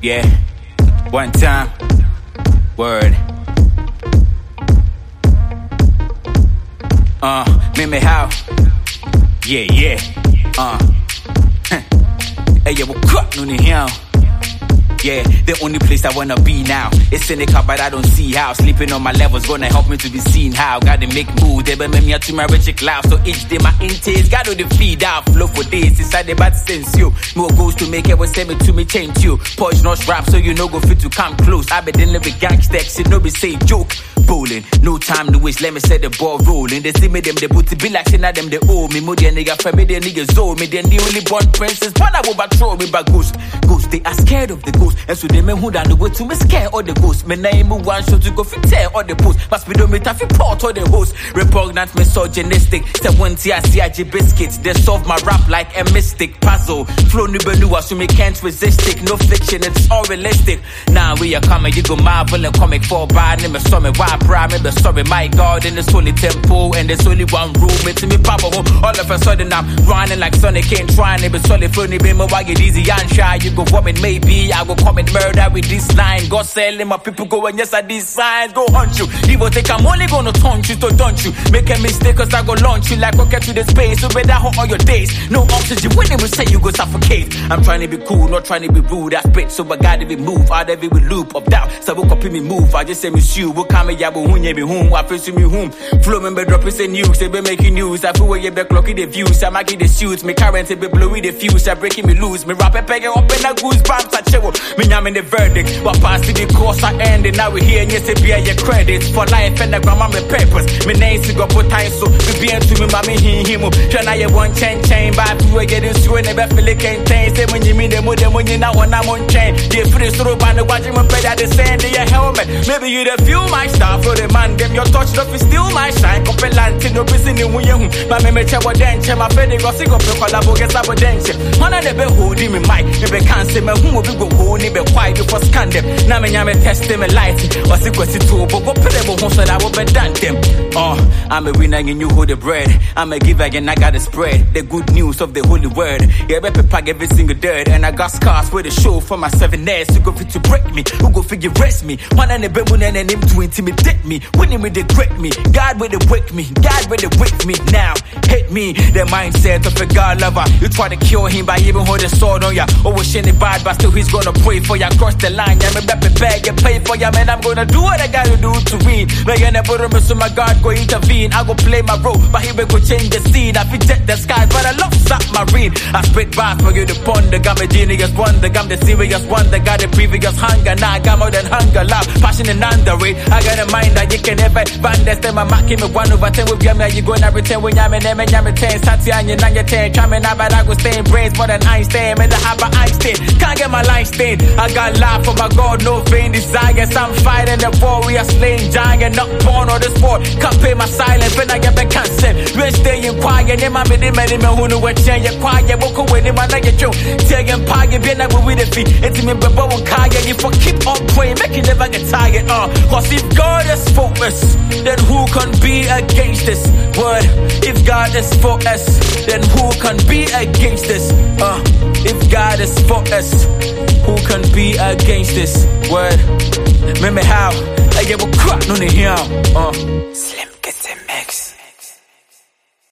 Yeah, one time. Word. Uh, me me how? Yeah, yeah. Uh. hey, yeah, what cut no ni here? Yeah, the only place I wanna be now. It's cynical, but I don't see how. Sleeping on my levels gonna help me to be seen how. Gotta make moves, they make me to my rich cloud. So each day my intakes got to the feed out. Flow for days, inside the bad sense you. More goals to make it, send me to me change you. Punch not rap, so you know go fit to come close. I be dealing with gangsta, shit, no be say joke. Bowling, no time to waste, let me set the ball rolling. They see me, them, they put it be like, now them, they owe me. More than nigga, they niggas owe me. Then the only born princess, but I will patrol me, but ghost. Ghost, they are scared of the ghost. And so they may who down the way to me scare all the ghosts. Me name one shot to go fit tear all the post. My speedometer fi port all the host. Repugnant, misogynistic. Say one tia CIG biscuits. They solve my rap like a mystic puzzle. Flow new benua so me can't resist it. No fiction, it's all realistic. Now we are coming, you go marvel and comic for bad. Never saw me why prime, never sorry. My God, in this holy temple, and there's only one room. It's me papa home. All of a sudden I'm running like Sonic ain't trying. Never solid flow, ni be my why get easy and shy. You go woman, maybe I go commit murder with this line. God selling my people go and yes I these signs go hunt you. He will take I'm only gonna taunt you, so don't you make a mistake cause I go launch you like rocket to the space. So better hot all your days. No oxygen when they will say you go suffocate. I'm trying to be cool, not trying to be rude. I spit so I gotta be move out it with loop of doubt. So we copy me move. I just say me shoe. We come ya but who me home. I feel me home. Flow me be dropping say news. They be making news. I feel where you be clocking the views. I might get the suits. Me current be blowing the fuse. I breaking me loose. Me rap a peg up in a goosebumps. I chill. Me nyamming the verdict. What pass the course I ended. Now we here and yes it be your credits for life and the grandma me papers. Me name to go put time so me be to me mama him him. Try you one chain chain by people getting through and never feel it can't change. Say when you mean them with them when you not when I'm on chain. Yeah, free through by the watching my pay that the sand in your helmet. Maybe you the few my star for the man. Them your touch stuff is still my shine. Compellant no busy in when you. My me me check what then check my fede go sick up the collabo get up with then Man I never holding me mic. Me be can't say me who will be go hold me be quiet before scan them. Now me nyame test me light. Or sick was it too but go put them on so that will be done them. Oh, I'm a winner and you hold the bread. I'm a giver and I got to spread the good news of the holy word. Yeah, better pack every single dirt. And I got scars for the show for my seven years. Who go fit to break me? Who go figure rest me? One and the bamboo and him to intimidate me. Winning with the great me. God with the wake me. God with the wake me. Now, hit me. The mindset of a God lover. You try to kill him by even holding sword on ya. Oh, Always shiny bad, but still he's gonna pray for ya. Cross the line, yeah, me better beg and pay for ya. Man, I'm gonna do what I gotta do to win. But you never remember, so my God go intervene. I go play my role, but he will go change the scene. I fit the sky, but I love submarine. I spit bars for you to ponder. Got me genius wonder. I'm the serious one that got the previous hunger. Now I got more than hunger, love, passion and underrated. I got a mind that you can never them, I'm marking me one over ten with you. You gonna return when I'm in and I'm ten. Satya and you're not your ten. Trying out, but I go stay in brains more than Einstein. Man, the harbor Einstein. Can't get my line stained. I got life for my God, no vain desires. I'm fighting the war. We are slaying giant, not born on the sport. Can't pay my silence when I get back cancer. We're staying quiet. Yeah, my many, many, men who know what change. You're quiet. Book away, they might not get you. Taking pie, be not with the feet. It's me, but won't kaya. If I keep on praying, make it never get tired. Uh, cause if God is for then who can be against this? Word. God is for us, then who can be against this? Uh, if God is for us, who can be against this? Word. Remember how? I gave a crap on the hill. Uh, slim.